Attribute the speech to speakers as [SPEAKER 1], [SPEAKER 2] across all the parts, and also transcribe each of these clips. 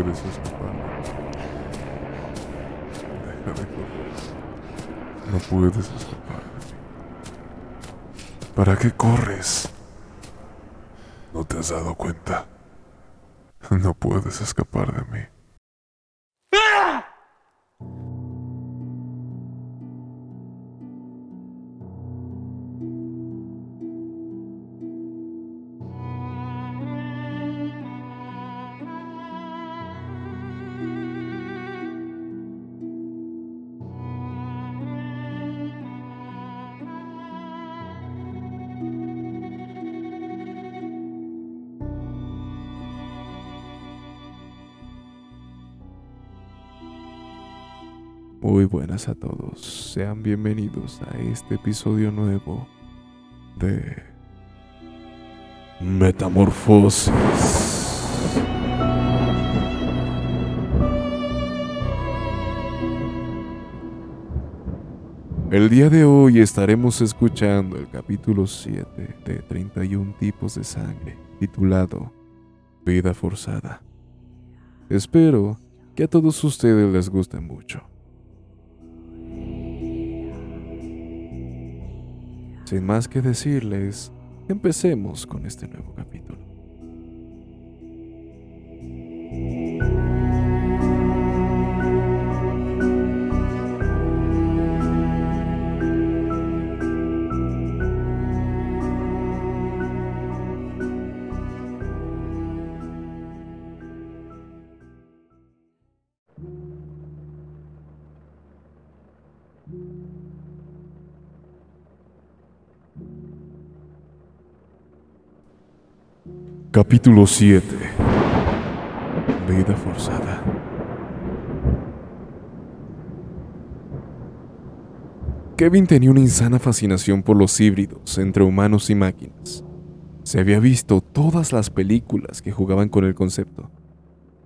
[SPEAKER 1] No puedes escapar. Deja de correr. No puedes escapar. ¿Para qué corres? ¿No te has dado cuenta? No puedes escapar de mí.
[SPEAKER 2] Muy buenas a todos, sean bienvenidos a este episodio nuevo de Metamorfosis. El día de hoy estaremos escuchando el capítulo 7 de 31 tipos de sangre, titulado Vida forzada. Espero que a todos ustedes les guste mucho. Sin más que decirles, empecemos con este nuevo capítulo. Capítulo 7 Vida forzada Kevin tenía una insana fascinación por los híbridos entre humanos y máquinas. Se había visto todas las películas que jugaban con el concepto.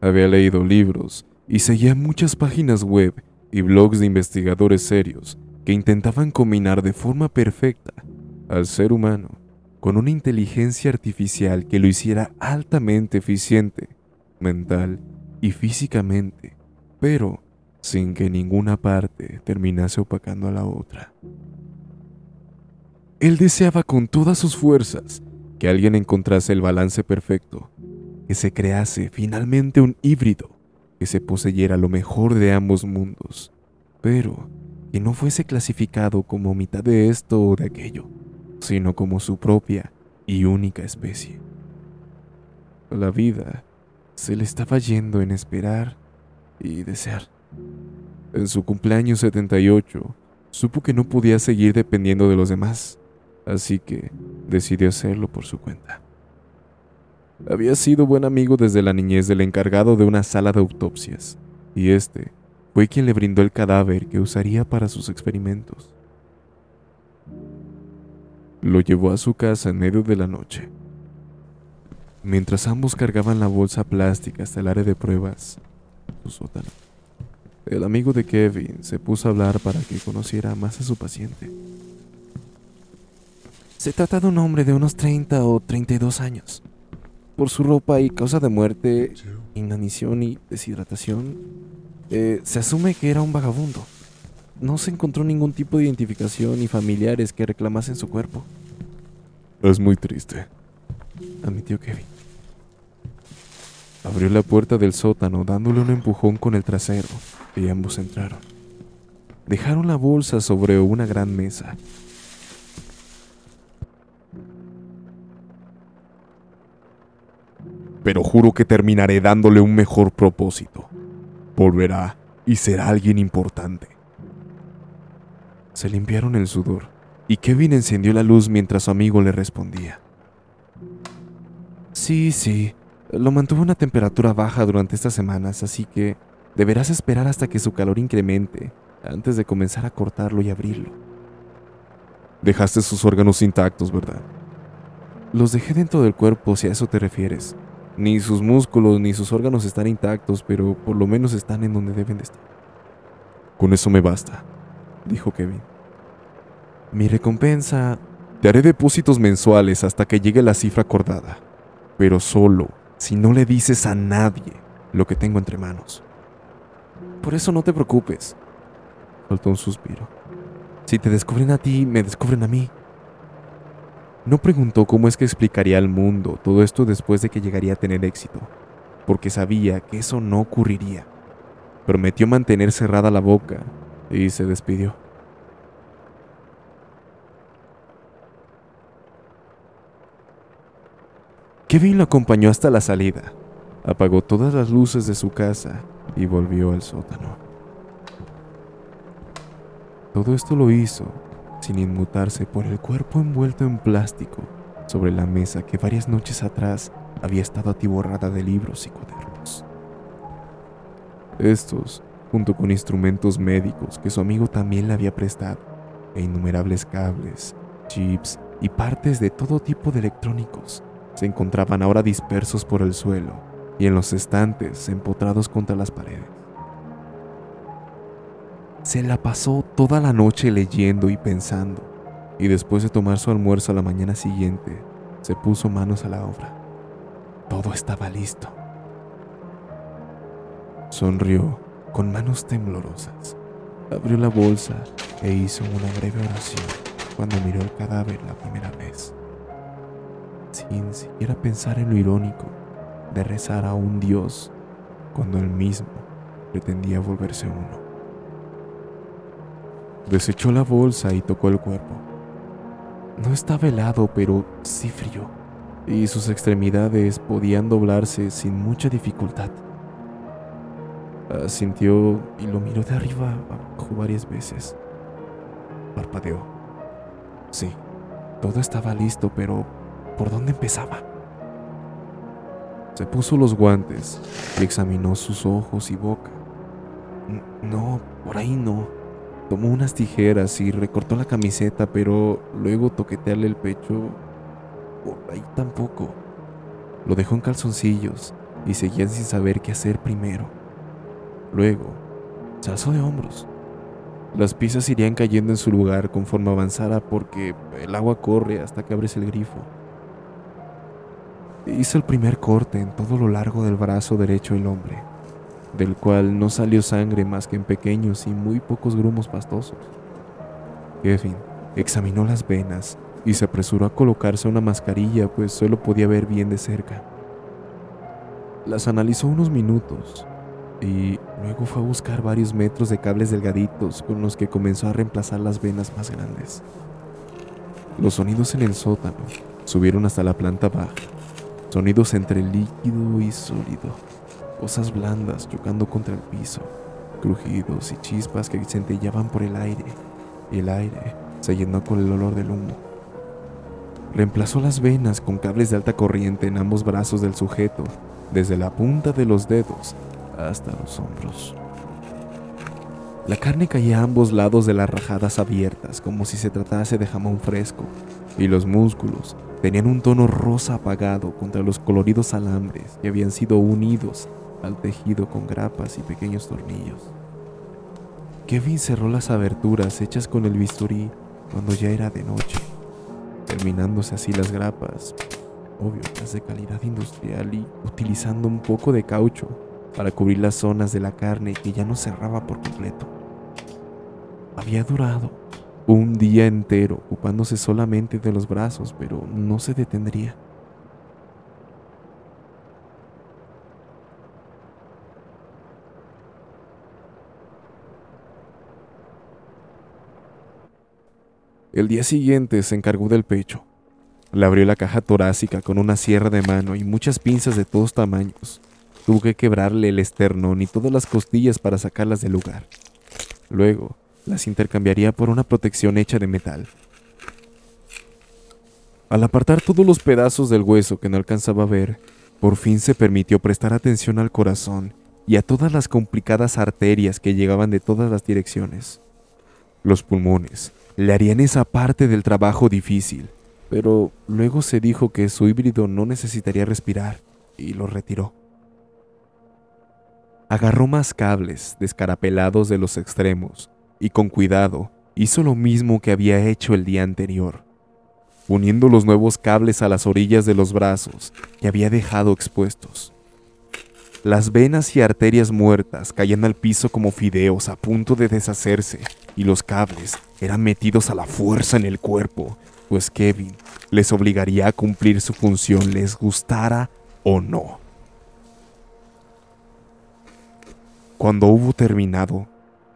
[SPEAKER 2] Había leído libros y seguía muchas páginas web y blogs de investigadores serios que intentaban combinar de forma perfecta al ser humano con una inteligencia artificial que lo hiciera altamente eficiente, mental y físicamente, pero sin que ninguna parte terminase opacando a la otra. Él deseaba con todas sus fuerzas que alguien encontrase el balance perfecto, que se crease finalmente un híbrido que se poseyera lo mejor de ambos mundos, pero que no fuese clasificado como mitad de esto o de aquello sino como su propia y única especie. La vida se le estaba yendo en esperar y desear. En su cumpleaños 78, supo que no podía seguir dependiendo de los demás, así que decidió hacerlo por su cuenta. Había sido buen amigo desde la niñez del encargado de una sala de autopsias, y este fue quien le brindó el cadáver que usaría para sus experimentos. Lo llevó a su casa en medio de la noche. Mientras ambos cargaban la bolsa plástica hasta el área de pruebas, su sótano, el amigo de Kevin se puso a hablar para que conociera más a su paciente. Se trata de un hombre de unos 30 o 32 años. Por su ropa y causa de muerte, inanición y deshidratación, eh, se asume que era un vagabundo no se encontró ningún tipo de identificación ni familiares que reclamasen su cuerpo.
[SPEAKER 1] Es muy triste,
[SPEAKER 2] admitió Kevin. Abrió la puerta del sótano dándole un empujón con el trasero y ambos entraron. Dejaron la bolsa sobre una gran mesa.
[SPEAKER 1] Pero juro que terminaré dándole un mejor propósito. Volverá y será alguien importante.
[SPEAKER 2] Se limpiaron el sudor y Kevin encendió la luz mientras su amigo le respondía. Sí, sí, lo mantuvo a una temperatura baja durante estas semanas, así que deberás esperar hasta que su calor incremente antes de comenzar a cortarlo y abrirlo.
[SPEAKER 1] Dejaste sus órganos intactos, ¿verdad?
[SPEAKER 2] Los dejé dentro del cuerpo, si a eso te refieres. Ni sus músculos ni sus órganos están intactos, pero por lo menos están en donde deben de estar.
[SPEAKER 1] Con eso me basta
[SPEAKER 2] dijo Kevin. Mi recompensa...
[SPEAKER 1] Te haré depósitos mensuales hasta que llegue la cifra acordada, pero solo si no le dices a nadie
[SPEAKER 2] lo que tengo entre manos. Por eso no te preocupes, soltó un suspiro. Si te descubren a ti, me descubren a mí. No preguntó cómo es que explicaría al mundo todo esto después de que llegaría a tener éxito, porque sabía que eso no ocurriría. Prometió mantener cerrada la boca y se despidió. Kevin lo acompañó hasta la salida, apagó todas las luces de su casa y volvió al sótano. Todo esto lo hizo sin inmutarse por el cuerpo envuelto en plástico sobre la mesa que varias noches atrás había estado atiborrada de libros y cuadernos. Estos, junto con instrumentos médicos que su amigo también le había prestado, e innumerables cables, chips y partes de todo tipo de electrónicos, se encontraban ahora dispersos por el suelo y en los estantes empotrados contra las paredes. Se la pasó toda la noche leyendo y pensando, y después de tomar su almuerzo a la mañana siguiente, se puso manos a la obra. Todo estaba listo. Sonrió con manos temblorosas. Abrió la bolsa e hizo una breve oración cuando miró el cadáver la primera vez sin siquiera pensar en lo irónico de rezar a un Dios cuando él mismo pretendía volverse uno. Desechó la bolsa y tocó el cuerpo. No estaba helado, pero sí frío, y sus extremidades podían doblarse sin mucha dificultad. Sintió y lo miró de arriba abajo varias veces. Parpadeó. Sí, todo estaba listo, pero por dónde empezaba. Se puso los guantes y examinó sus ojos y boca. No, por ahí no. Tomó unas tijeras y recortó la camiseta, pero luego toquetearle el pecho. Por ahí tampoco. Lo dejó en calzoncillos y seguía sin saber qué hacer primero. Luego, se alzó de hombros. Las piezas irían cayendo en su lugar conforme avanzara porque el agua corre hasta que abres el grifo. Hizo el primer corte en todo lo largo del brazo derecho del hombre, del cual no salió sangre más que en pequeños y muy pocos grumos pastosos. Kevin examinó las venas y se apresuró a colocarse una mascarilla, pues solo podía ver bien de cerca. Las analizó unos minutos y luego fue a buscar varios metros de cables delgaditos con los que comenzó a reemplazar las venas más grandes. Los sonidos en el sótano subieron hasta la planta baja Sonidos entre líquido y sólido. Cosas blandas chocando contra el piso. Crujidos y chispas que centellaban por el aire. Y el aire se llenó con el olor del humo. Reemplazó las venas con cables de alta corriente en ambos brazos del sujeto, desde la punta de los dedos hasta los hombros. La carne caía a ambos lados de las rajadas abiertas, como si se tratase de jamón fresco, y los músculos tenían un tono rosa apagado contra los coloridos alambres que habían sido unidos al tejido con grapas y pequeños tornillos. Kevin cerró las aberturas hechas con el bisturí cuando ya era de noche, terminándose así las grapas, obvio, de calidad industrial y utilizando un poco de caucho para cubrir las zonas de la carne que ya no cerraba por completo. Había durado un día entero ocupándose solamente de los brazos, pero no se detendría. El día siguiente se encargó del pecho. Le abrió la caja torácica con una sierra de mano y muchas pinzas de todos tamaños. Tuvo que quebrarle el esternón y todas las costillas para sacarlas del lugar. Luego, las intercambiaría por una protección hecha de metal. Al apartar todos los pedazos del hueso que no alcanzaba a ver, por fin se permitió prestar atención al corazón y a todas las complicadas arterias que llegaban de todas las direcciones. Los pulmones le harían esa parte del trabajo difícil, pero luego se dijo que su híbrido no necesitaría respirar y lo retiró. Agarró más cables descarapelados de los extremos y con cuidado hizo lo mismo que había hecho el día anterior, uniendo los nuevos cables a las orillas de los brazos que había dejado expuestos. Las venas y arterias muertas caían al piso como fideos a punto de deshacerse y los cables eran metidos a la fuerza en el cuerpo, pues Kevin les obligaría a cumplir su función les gustara o no. Cuando hubo terminado,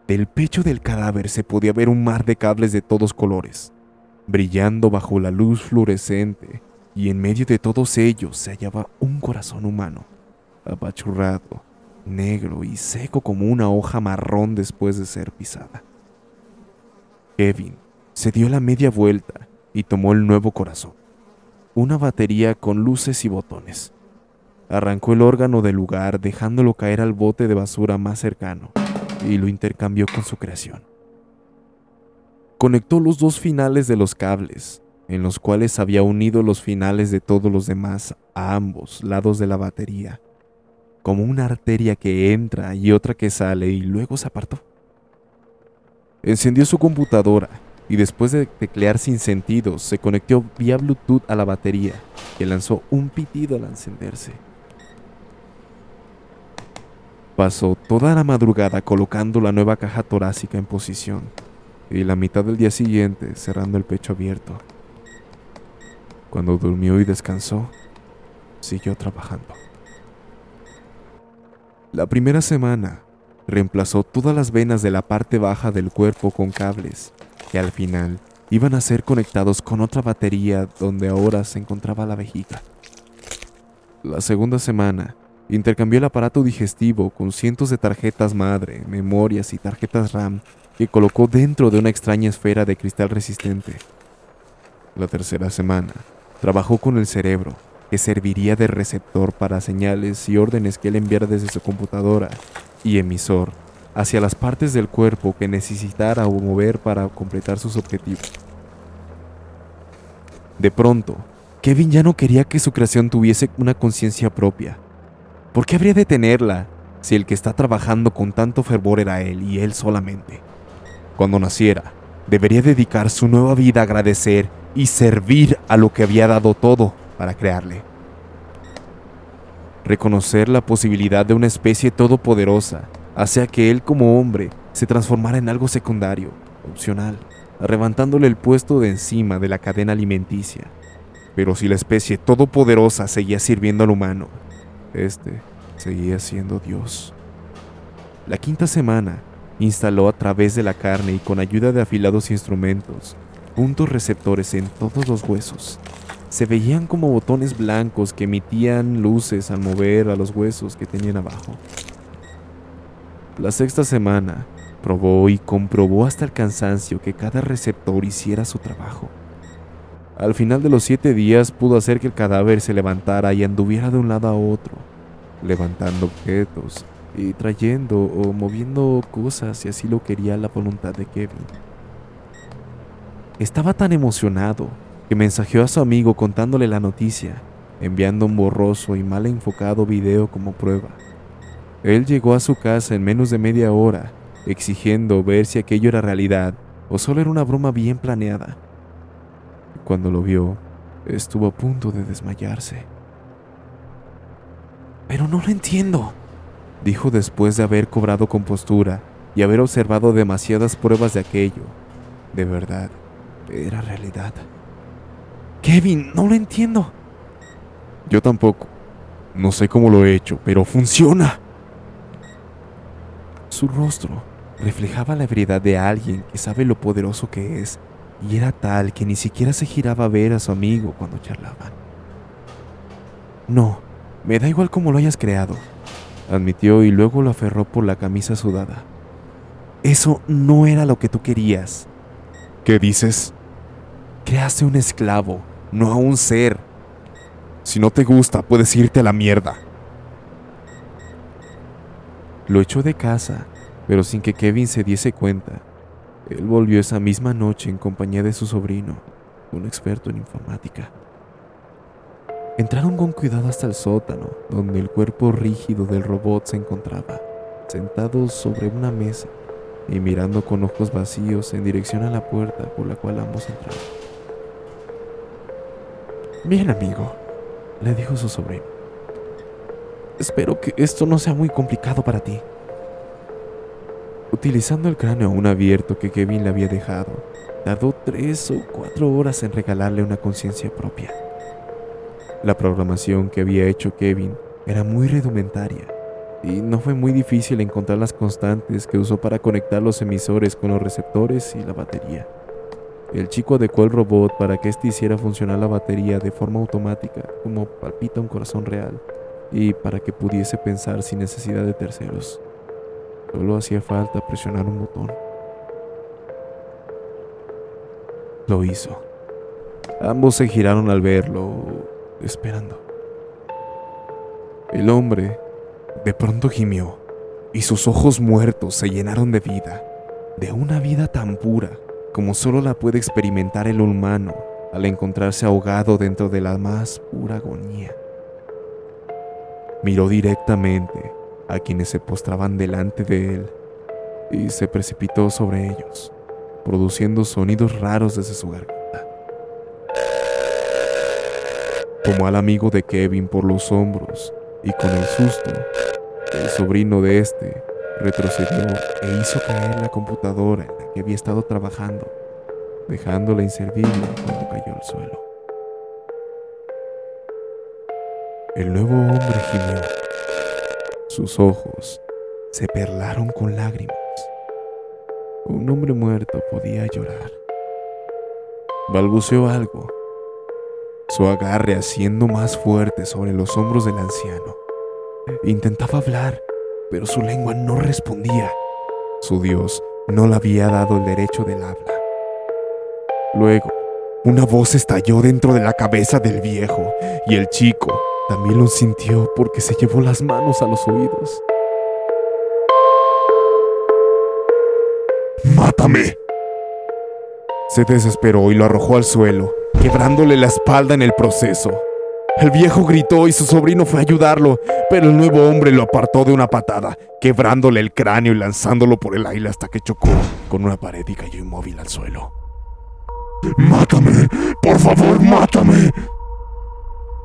[SPEAKER 2] del pecho del cadáver se podía ver un mar de cables de todos colores, brillando bajo la luz fluorescente, y en medio de todos ellos se hallaba un corazón humano, apachurrado, negro y seco como una hoja marrón después de ser pisada. Kevin se dio la media vuelta y tomó el nuevo corazón, una batería con luces y botones. Arrancó el órgano del lugar dejándolo caer al bote de basura más cercano y lo intercambió con su creación. Conectó los dos finales de los cables, en los cuales había unido los finales de todos los demás a ambos lados de la batería, como una arteria que entra y otra que sale y luego se apartó. Encendió su computadora y después de teclear sin sentido se conectó vía Bluetooth a la batería, que lanzó un pitido al encenderse. Pasó toda la madrugada colocando la nueva caja torácica en posición y la mitad del día siguiente cerrando el pecho abierto. Cuando durmió y descansó, siguió trabajando. La primera semana reemplazó todas las venas de la parte baja del cuerpo con cables que al final iban a ser conectados con otra batería donde ahora se encontraba la vejiga. La segunda semana intercambió el aparato digestivo con cientos de tarjetas madre, memorias y tarjetas RAM que colocó dentro de una extraña esfera de cristal resistente. La tercera semana trabajó con el cerebro, que serviría de receptor para señales y órdenes que él enviara desde su computadora, y emisor hacia las partes del cuerpo que necesitara o mover para completar sus objetivos. De pronto, Kevin ya no quería que su creación tuviese una conciencia propia. ¿Por qué habría de tenerla si el que está trabajando con tanto fervor era él y él solamente? Cuando naciera, debería dedicar su nueva vida a agradecer y servir a lo que había dado todo para crearle. Reconocer la posibilidad de una especie todopoderosa hacía que él como hombre se transformara en algo secundario, opcional, arrebatándole el puesto de encima de la cadena alimenticia. Pero si la especie todopoderosa seguía sirviendo al humano, este seguía siendo Dios. La quinta semana instaló a través de la carne y con ayuda de afilados instrumentos puntos receptores en todos los huesos. Se veían como botones blancos que emitían luces al mover a los huesos que tenían abajo. La sexta semana, probó y comprobó hasta el cansancio que cada receptor hiciera su trabajo. Al final de los siete días pudo hacer que el cadáver se levantara y anduviera de un lado a otro, levantando objetos y trayendo o moviendo cosas si así lo quería la voluntad de Kevin. Estaba tan emocionado que mensajeó a su amigo contándole la noticia, enviando un borroso y mal enfocado video como prueba. Él llegó a su casa en menos de media hora, exigiendo ver si aquello era realidad o solo era una broma bien planeada. Cuando lo vio, estuvo a punto de desmayarse. Pero no lo entiendo, dijo después de haber cobrado compostura y haber observado demasiadas pruebas de aquello. De verdad, era realidad. Kevin, no lo entiendo. Yo tampoco. No sé cómo lo he hecho, pero funciona. Su rostro reflejaba la ebriedad de alguien que sabe lo poderoso que es, y era tal que ni siquiera se giraba a ver a su amigo cuando charlaban. No, me da igual cómo lo hayas creado, admitió y luego lo aferró por la camisa sudada. Eso no era lo que tú querías. ¿Qué dices? Creaste un esclavo, no a un ser. Si no te gusta, puedes irte a la mierda. Lo echó de casa, pero sin que Kevin se diese cuenta. Él volvió esa misma noche en compañía de su sobrino, un experto en informática. Entraron con cuidado hasta el sótano, donde el cuerpo rígido del robot se encontraba, sentado sobre una mesa y mirando con ojos vacíos en dirección a la puerta por la cual ambos entraron. Bien, amigo, le dijo su sobrino. espero que esto no sea muy complicado para ti. Utilizando el cráneo aún abierto que Kevin le había dejado, tardó tres o cuatro horas en regalarle una conciencia propia. La programación que había hecho Kevin era muy rudimentaria y no fue muy difícil encontrar las constantes que usó para conectar los emisores con los receptores y la batería. El chico adecuó el robot para que éste hiciera funcionar la batería de forma automática, como palpita un corazón real, y para que pudiese pensar sin necesidad de terceros. Solo hacía falta presionar un botón. Lo hizo. Ambos se giraron al verlo, esperando. El hombre de pronto gimió y sus ojos muertos se llenaron de vida, de una vida tan pura como solo la puede experimentar el humano al encontrarse ahogado dentro de la más pura agonía. Miró directamente a quienes se postraban delante de él y se precipitó sobre ellos, produciendo sonidos raros desde su garganta. Tomó al amigo de Kevin por los hombros y con el susto, el sobrino de este retrocedió e hizo caer la computadora en la que había estado trabajando, dejándola inservible cuando cayó al suelo. El nuevo hombre gimió. Sus ojos se perlaron con lágrimas. Un hombre muerto podía llorar. Balbuceó algo su agarre haciendo más fuerte sobre los hombros del anciano. Intentaba hablar, pero su lengua no respondía. Su Dios no le había dado el derecho del habla. Luego, una voz estalló dentro de la cabeza del viejo y el chico también lo sintió porque se llevó las manos a los oídos.
[SPEAKER 1] ¡Mátame!
[SPEAKER 2] Se desesperó y lo arrojó al suelo quebrándole la espalda en el proceso. El viejo gritó y su sobrino fue a ayudarlo, pero el nuevo hombre lo apartó de una patada, quebrándole el cráneo y lanzándolo por el aire hasta que chocó con una pared y cayó inmóvil al suelo.
[SPEAKER 1] ¡Mátame! ¡Por favor, mátame!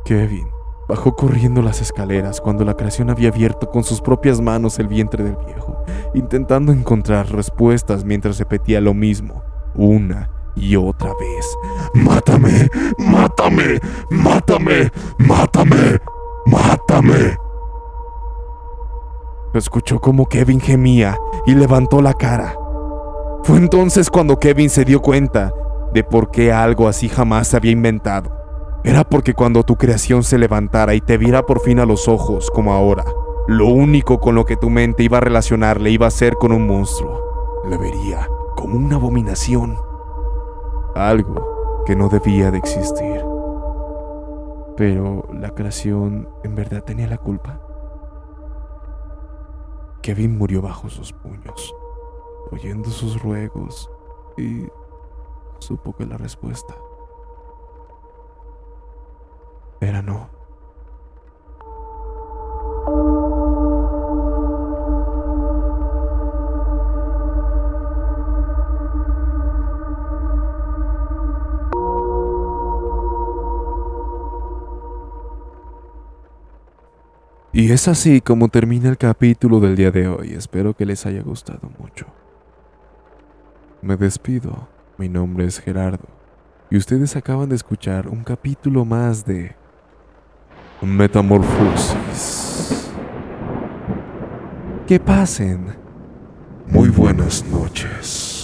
[SPEAKER 2] Kevin bajó corriendo las escaleras cuando la creación había abierto con sus propias manos el vientre del viejo, intentando encontrar respuestas mientras repetía lo mismo, una y otra vez.
[SPEAKER 1] ¡Mátame! ¡Mátame! ¡Mátame! ¡Mátame! ¡Mátame!
[SPEAKER 2] Escuchó como Kevin gemía y levantó la cara. Fue entonces cuando Kevin se dio cuenta de por qué algo así jamás se había inventado. Era porque cuando tu creación se levantara y te viera por fin a los ojos, como ahora, lo único con lo que tu mente iba a relacionarle iba a ser con un monstruo. Le vería como una abominación algo que no debía de existir. Pero la creación en verdad tenía la culpa. Kevin murió bajo sus puños, oyendo sus ruegos, y supo que la respuesta era no. Y es así como termina el capítulo del día de hoy. Espero que les haya gustado mucho. Me despido. Mi nombre es Gerardo. Y ustedes acaban de escuchar un capítulo más de Metamorfosis. Que pasen.
[SPEAKER 1] Muy buenas noches.